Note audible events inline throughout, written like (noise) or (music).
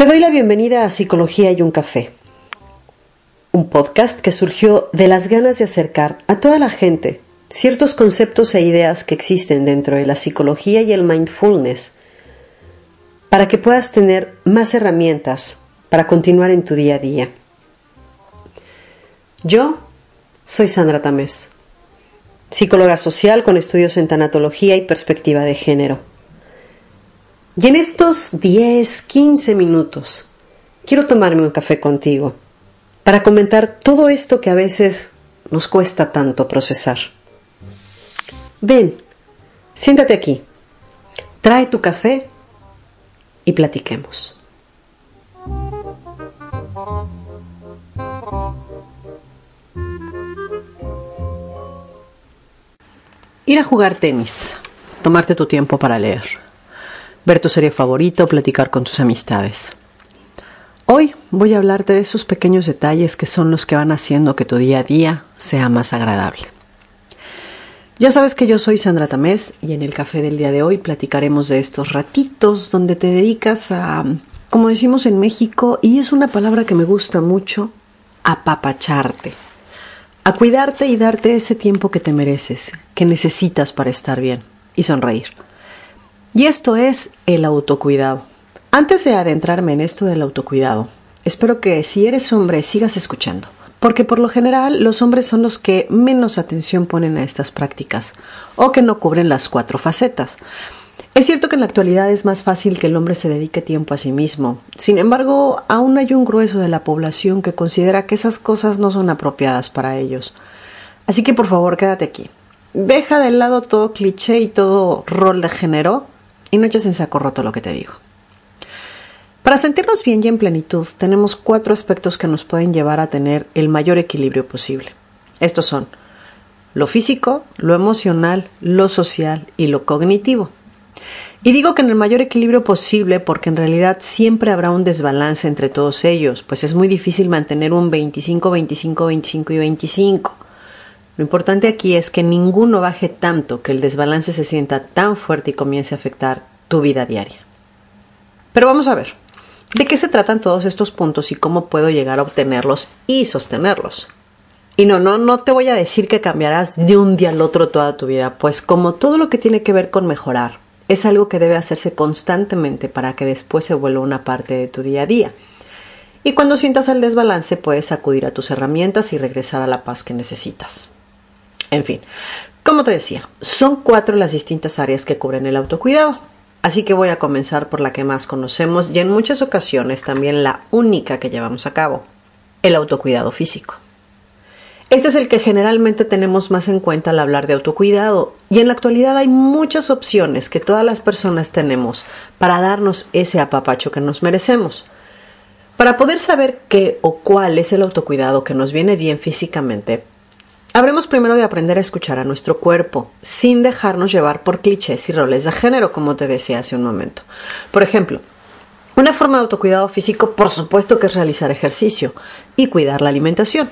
Te doy la bienvenida a Psicología y un café, un podcast que surgió de las ganas de acercar a toda la gente ciertos conceptos e ideas que existen dentro de la psicología y el mindfulness para que puedas tener más herramientas para continuar en tu día a día. Yo soy Sandra Tamés, psicóloga social con estudios en tanatología y perspectiva de género. Y en estos 10, 15 minutos quiero tomarme un café contigo para comentar todo esto que a veces nos cuesta tanto procesar. Ven, siéntate aquí, trae tu café y platiquemos. Ir a jugar tenis, tomarte tu tiempo para leer, ver tu serie favorita o platicar con tus amistades. Hoy voy a hablarte de esos pequeños detalles que son los que van haciendo que tu día a día sea más agradable. Ya sabes que yo soy Sandra Tamés y en el café del día de hoy platicaremos de estos ratitos donde te dedicas a, como decimos en México, y es una palabra que me gusta mucho, apapacharte a cuidarte y darte ese tiempo que te mereces, que necesitas para estar bien y sonreír. Y esto es el autocuidado. Antes de adentrarme en esto del autocuidado, espero que si eres hombre sigas escuchando, porque por lo general los hombres son los que menos atención ponen a estas prácticas o que no cubren las cuatro facetas. Es cierto que en la actualidad es más fácil que el hombre se dedique tiempo a sí mismo. Sin embargo, aún hay un grueso de la población que considera que esas cosas no son apropiadas para ellos. Así que por favor, quédate aquí. Deja de lado todo cliché y todo rol de género y no eches en saco roto lo que te digo. Para sentirnos bien y en plenitud, tenemos cuatro aspectos que nos pueden llevar a tener el mayor equilibrio posible. Estos son lo físico, lo emocional, lo social y lo cognitivo. Y digo que en el mayor equilibrio posible porque en realidad siempre habrá un desbalance entre todos ellos, pues es muy difícil mantener un 25, 25, 25 y 25. Lo importante aquí es que ninguno baje tanto que el desbalance se sienta tan fuerte y comience a afectar tu vida diaria. Pero vamos a ver, ¿de qué se tratan todos estos puntos y cómo puedo llegar a obtenerlos y sostenerlos? Y no, no, no te voy a decir que cambiarás de un día al otro toda tu vida, pues como todo lo que tiene que ver con mejorar, es algo que debe hacerse constantemente para que después se vuelva una parte de tu día a día. Y cuando sientas el desbalance puedes acudir a tus herramientas y regresar a la paz que necesitas. En fin, como te decía, son cuatro las distintas áreas que cubren el autocuidado. Así que voy a comenzar por la que más conocemos y en muchas ocasiones también la única que llevamos a cabo, el autocuidado físico. Este es el que generalmente tenemos más en cuenta al hablar de autocuidado y en la actualidad hay muchas opciones que todas las personas tenemos para darnos ese apapacho que nos merecemos. Para poder saber qué o cuál es el autocuidado que nos viene bien físicamente, habremos primero de aprender a escuchar a nuestro cuerpo sin dejarnos llevar por clichés y roles de género, como te decía hace un momento. Por ejemplo, una forma de autocuidado físico, por supuesto que es realizar ejercicio y cuidar la alimentación.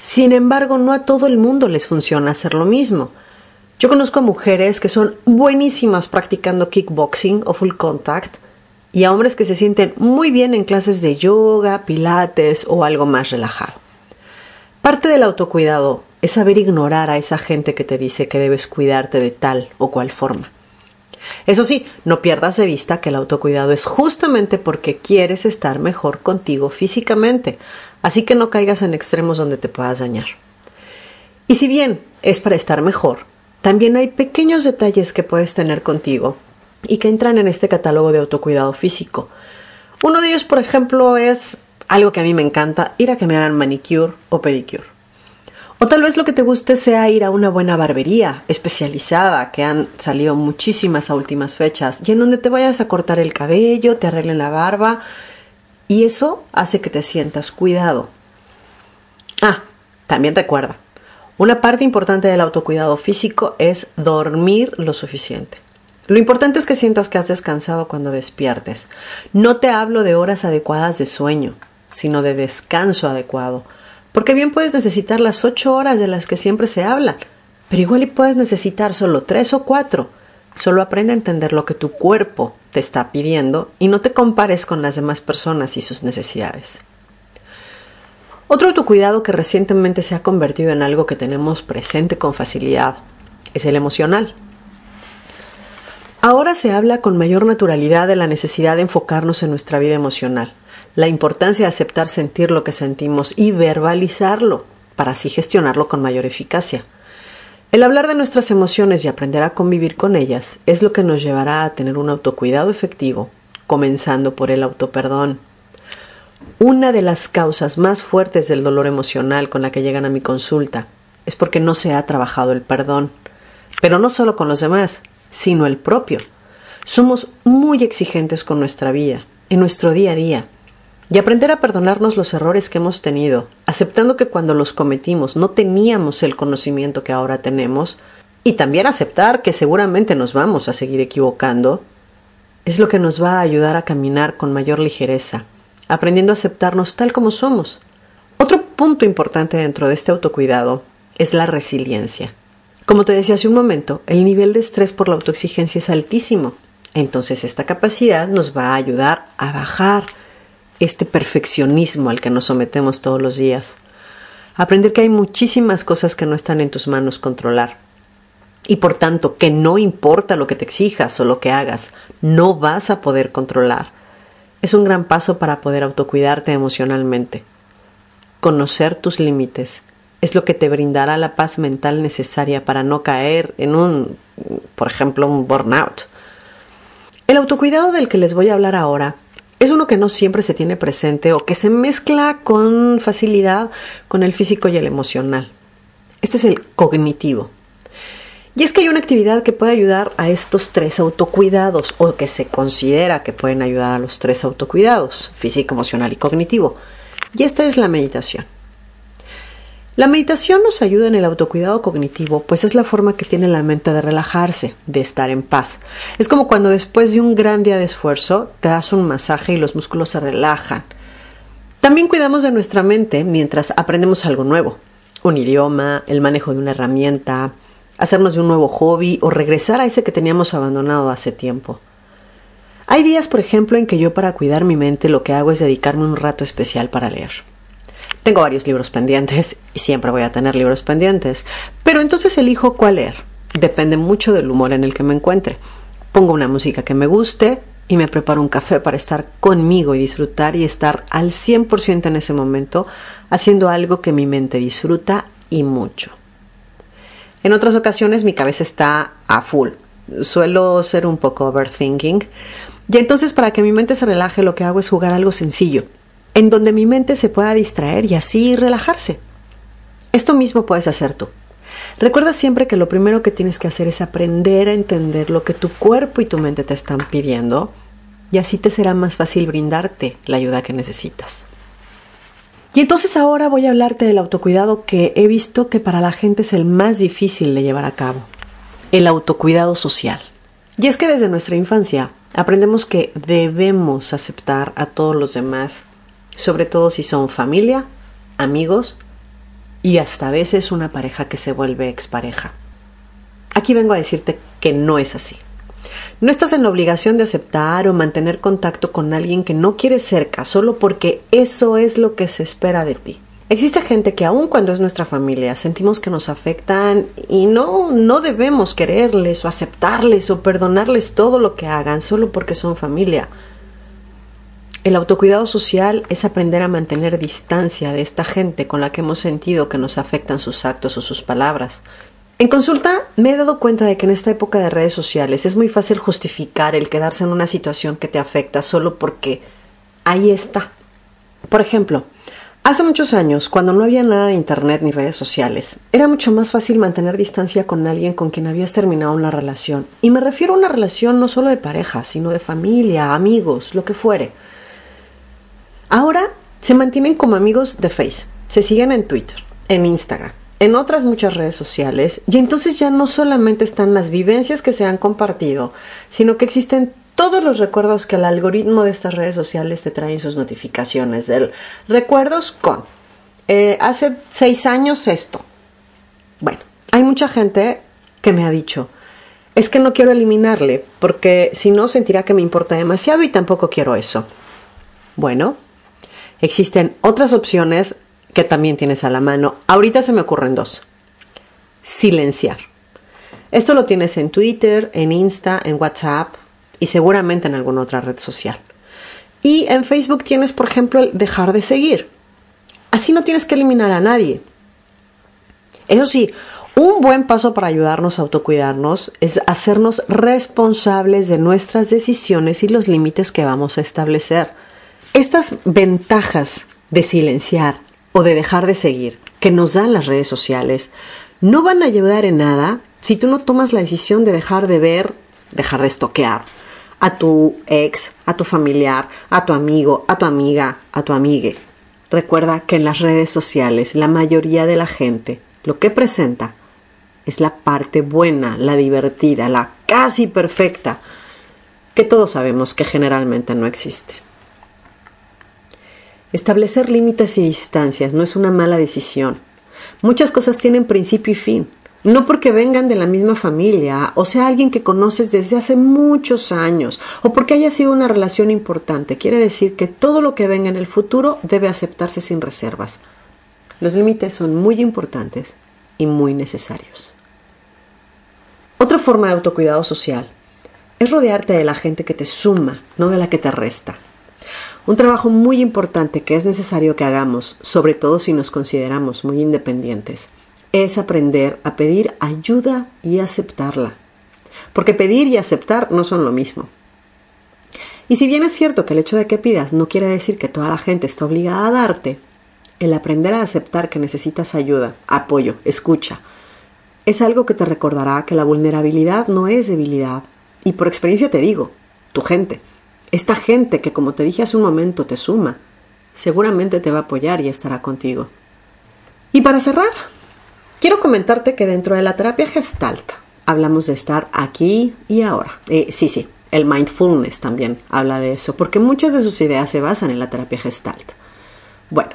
Sin embargo, no a todo el mundo les funciona hacer lo mismo. Yo conozco a mujeres que son buenísimas practicando kickboxing o full contact y a hombres que se sienten muy bien en clases de yoga, pilates o algo más relajado. Parte del autocuidado es saber ignorar a esa gente que te dice que debes cuidarte de tal o cual forma. Eso sí, no pierdas de vista que el autocuidado es justamente porque quieres estar mejor contigo físicamente, así que no caigas en extremos donde te puedas dañar. Y si bien es para estar mejor, también hay pequeños detalles que puedes tener contigo y que entran en este catálogo de autocuidado físico. Uno de ellos, por ejemplo, es algo que a mí me encanta, ir a que me hagan manicure o pedicure. O tal vez lo que te guste sea ir a una buena barbería especializada, que han salido muchísimas a últimas fechas, y en donde te vayas a cortar el cabello, te arreglen la barba, y eso hace que te sientas cuidado. Ah, también recuerda, una parte importante del autocuidado físico es dormir lo suficiente. Lo importante es que sientas que has descansado cuando despiertes. No te hablo de horas adecuadas de sueño, sino de descanso adecuado porque bien puedes necesitar las ocho horas de las que siempre se habla, pero igual y puedes necesitar solo tres o cuatro. Solo aprende a entender lo que tu cuerpo te está pidiendo y no te compares con las demás personas y sus necesidades. Otro autocuidado que recientemente se ha convertido en algo que tenemos presente con facilidad es el emocional. Ahora se habla con mayor naturalidad de la necesidad de enfocarnos en nuestra vida emocional la importancia de aceptar sentir lo que sentimos y verbalizarlo para así gestionarlo con mayor eficacia. El hablar de nuestras emociones y aprender a convivir con ellas es lo que nos llevará a tener un autocuidado efectivo, comenzando por el autoperdón. Una de las causas más fuertes del dolor emocional con la que llegan a mi consulta es porque no se ha trabajado el perdón, pero no solo con los demás, sino el propio. Somos muy exigentes con nuestra vida, en nuestro día a día, y aprender a perdonarnos los errores que hemos tenido, aceptando que cuando los cometimos no teníamos el conocimiento que ahora tenemos, y también aceptar que seguramente nos vamos a seguir equivocando, es lo que nos va a ayudar a caminar con mayor ligereza, aprendiendo a aceptarnos tal como somos. Otro punto importante dentro de este autocuidado es la resiliencia. Como te decía hace un momento, el nivel de estrés por la autoexigencia es altísimo. Entonces esta capacidad nos va a ayudar a bajar este perfeccionismo al que nos sometemos todos los días. Aprender que hay muchísimas cosas que no están en tus manos controlar. Y por tanto, que no importa lo que te exijas o lo que hagas, no vas a poder controlar. Es un gran paso para poder autocuidarte emocionalmente. Conocer tus límites es lo que te brindará la paz mental necesaria para no caer en un, por ejemplo, un burnout. El autocuidado del que les voy a hablar ahora es uno que no siempre se tiene presente o que se mezcla con facilidad con el físico y el emocional. Este es el cognitivo. Y es que hay una actividad que puede ayudar a estos tres autocuidados o que se considera que pueden ayudar a los tres autocuidados, físico, emocional y cognitivo. Y esta es la meditación. La meditación nos ayuda en el autocuidado cognitivo, pues es la forma que tiene la mente de relajarse, de estar en paz. Es como cuando después de un gran día de esfuerzo te das un masaje y los músculos se relajan. También cuidamos de nuestra mente mientras aprendemos algo nuevo, un idioma, el manejo de una herramienta, hacernos de un nuevo hobby o regresar a ese que teníamos abandonado hace tiempo. Hay días, por ejemplo, en que yo para cuidar mi mente lo que hago es dedicarme un rato especial para leer. Tengo varios libros pendientes y siempre voy a tener libros pendientes, pero entonces elijo cuál leer. Depende mucho del humor en el que me encuentre. Pongo una música que me guste y me preparo un café para estar conmigo y disfrutar y estar al 100% en ese momento haciendo algo que mi mente disfruta y mucho. En otras ocasiones mi cabeza está a full. Suelo ser un poco overthinking. Y entonces para que mi mente se relaje lo que hago es jugar algo sencillo en donde mi mente se pueda distraer y así relajarse. Esto mismo puedes hacer tú. Recuerda siempre que lo primero que tienes que hacer es aprender a entender lo que tu cuerpo y tu mente te están pidiendo y así te será más fácil brindarte la ayuda que necesitas. Y entonces ahora voy a hablarte del autocuidado que he visto que para la gente es el más difícil de llevar a cabo, el autocuidado social. Y es que desde nuestra infancia aprendemos que debemos aceptar a todos los demás sobre todo si son familia, amigos y hasta a veces una pareja que se vuelve expareja. Aquí vengo a decirte que no es así. No estás en la obligación de aceptar o mantener contacto con alguien que no quieres cerca solo porque eso es lo que se espera de ti. Existe gente que aun cuando es nuestra familia sentimos que nos afectan y no no debemos quererles o aceptarles o perdonarles todo lo que hagan solo porque son familia. El autocuidado social es aprender a mantener distancia de esta gente con la que hemos sentido que nos afectan sus actos o sus palabras. En consulta me he dado cuenta de que en esta época de redes sociales es muy fácil justificar el quedarse en una situación que te afecta solo porque ahí está. Por ejemplo, Hace muchos años, cuando no había nada de internet ni redes sociales, era mucho más fácil mantener distancia con alguien con quien habías terminado una relación. Y me refiero a una relación no solo de pareja, sino de familia, amigos, lo que fuere. Ahora se mantienen como amigos de Face, se siguen en Twitter, en Instagram, en otras muchas redes sociales, y entonces ya no solamente están las vivencias que se han compartido, sino que existen todos los recuerdos que el algoritmo de estas redes sociales te trae en sus notificaciones. Del recuerdos con eh, hace seis años esto. Bueno, hay mucha gente que me ha dicho, es que no quiero eliminarle, porque si no sentirá que me importa demasiado y tampoco quiero eso. Bueno, existen otras opciones que también tienes a la mano. Ahorita se me ocurren dos. Silenciar. Esto lo tienes en Twitter, en Insta, en WhatsApp, y seguramente en alguna otra red social. Y en Facebook tienes, por ejemplo, el dejar de seguir. Así no tienes que eliminar a nadie. Eso sí, un buen paso para ayudarnos a autocuidarnos es hacernos responsables de nuestras decisiones y los límites que vamos a establecer. Estas ventajas de silenciar o de dejar de seguir que nos dan las redes sociales no van a ayudar en nada si tú no tomas la decisión de dejar de ver, dejar de estoquear, a tu ex, a tu familiar, a tu amigo, a tu amiga, a tu amigue. Recuerda que en las redes sociales la mayoría de la gente lo que presenta es la parte buena, la divertida, la casi perfecta, que todos sabemos que generalmente no existe. Establecer límites y distancias no es una mala decisión. Muchas cosas tienen principio y fin. No porque vengan de la misma familia, o sea alguien que conoces desde hace muchos años, o porque haya sido una relación importante. Quiere decir que todo lo que venga en el futuro debe aceptarse sin reservas. Los límites son muy importantes y muy necesarios. Otra forma de autocuidado social es rodearte de la gente que te suma, no de la que te resta. Un trabajo muy importante que es necesario que hagamos, sobre todo si nos consideramos muy independientes, es aprender a pedir ayuda y aceptarla. Porque pedir y aceptar no son lo mismo. Y si bien es cierto que el hecho de que pidas no quiere decir que toda la gente está obligada a darte, el aprender a aceptar que necesitas ayuda, apoyo, escucha, es algo que te recordará que la vulnerabilidad no es debilidad. Y por experiencia te digo, tu gente, esta gente que como te dije hace un momento te suma, seguramente te va a apoyar y estará contigo. Y para cerrar, Quiero comentarte que dentro de la terapia gestalt hablamos de estar aquí y ahora. Eh, sí, sí, el mindfulness también habla de eso, porque muchas de sus ideas se basan en la terapia gestalt. Bueno,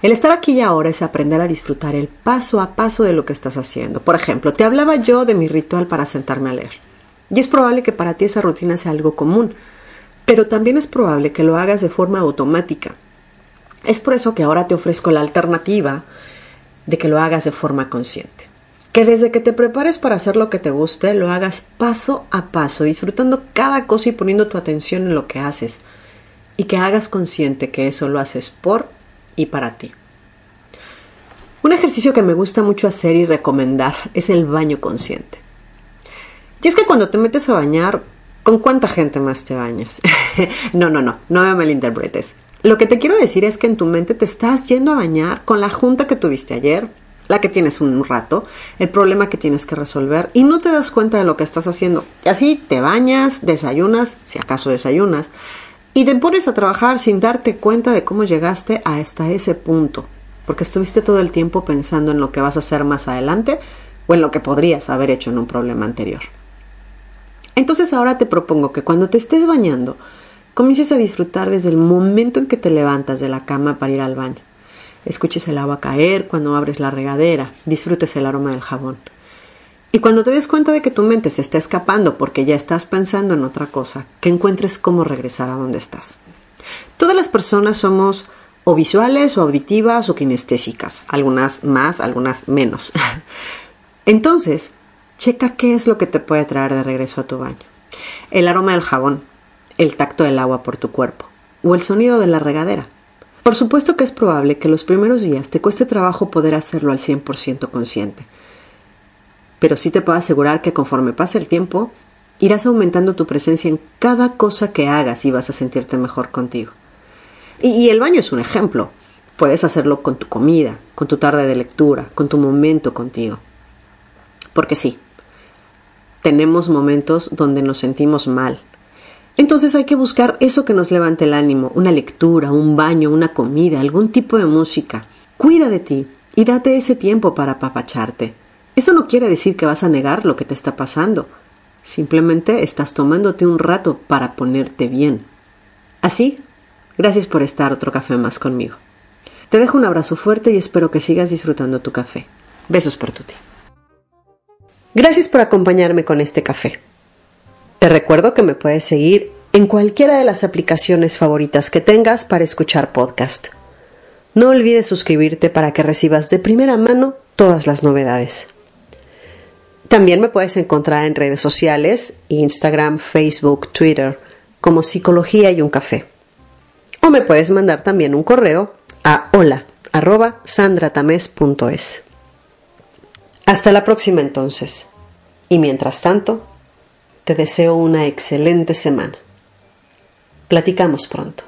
el estar aquí y ahora es aprender a disfrutar el paso a paso de lo que estás haciendo. Por ejemplo, te hablaba yo de mi ritual para sentarme a leer. Y es probable que para ti esa rutina sea algo común, pero también es probable que lo hagas de forma automática. Es por eso que ahora te ofrezco la alternativa de que lo hagas de forma consciente. Que desde que te prepares para hacer lo que te guste, lo hagas paso a paso, disfrutando cada cosa y poniendo tu atención en lo que haces. Y que hagas consciente que eso lo haces por y para ti. Un ejercicio que me gusta mucho hacer y recomendar es el baño consciente. Y es que cuando te metes a bañar, ¿con cuánta gente más te bañas? (laughs) no, no, no, no me malinterpretes. Lo que te quiero decir es que en tu mente te estás yendo a bañar con la junta que tuviste ayer, la que tienes un rato, el problema que tienes que resolver y no te das cuenta de lo que estás haciendo. Y así te bañas, desayunas, si acaso desayunas, y te pones a trabajar sin darte cuenta de cómo llegaste hasta ese punto, porque estuviste todo el tiempo pensando en lo que vas a hacer más adelante o en lo que podrías haber hecho en un problema anterior. Entonces ahora te propongo que cuando te estés bañando, comiences a disfrutar desde el momento en que te levantas de la cama para ir al baño. Escuches el agua caer cuando abres la regadera, disfrutes el aroma del jabón. Y cuando te des cuenta de que tu mente se está escapando porque ya estás pensando en otra cosa, que encuentres cómo regresar a donde estás. Todas las personas somos o visuales o auditivas o kinestésicas, algunas más, algunas menos. (laughs) Entonces, checa qué es lo que te puede traer de regreso a tu baño. El aroma del jabón, el tacto del agua por tu cuerpo o el sonido de la regadera. Por supuesto que es probable que los primeros días te cueste trabajo poder hacerlo al 100% consciente, pero sí te puedo asegurar que conforme pase el tiempo, irás aumentando tu presencia en cada cosa que hagas y vas a sentirte mejor contigo. Y, el baño es un ejemplo. Puedes hacerlo con tu comida, con tu tarde de lectura, con tu momento contigo. Porque sí, tenemos momentos donde nos sentimos mal. Entonces hay que buscar eso que nos levante el ánimo, una lectura, un baño, una comida, algún tipo de música. Cuida de ti y date ese tiempo para apapacharte. Eso no quiere decir que vas a negar lo que te está pasando. Simplemente estás tomándote un rato para ponerte bien. Así, gracias por estar otro café más conmigo. Te dejo un abrazo fuerte y espero que sigas disfrutando tu café. Besos por ti. Gracias por acompañarme con este café. Te recuerdo que me puedes seguir en cualquiera de las aplicaciones favoritas que tengas para escuchar podcast. No olvides suscribirte para que recibas de primera mano todas las novedades. También me puedes encontrar en redes sociales, Instagram, Facebook, Twitter, como Psicología y un Café. O me puedes mandar también un correo a hola. Hasta la próxima entonces. Y mientras tanto, te deseo una excelente semana. Platicamos pronto.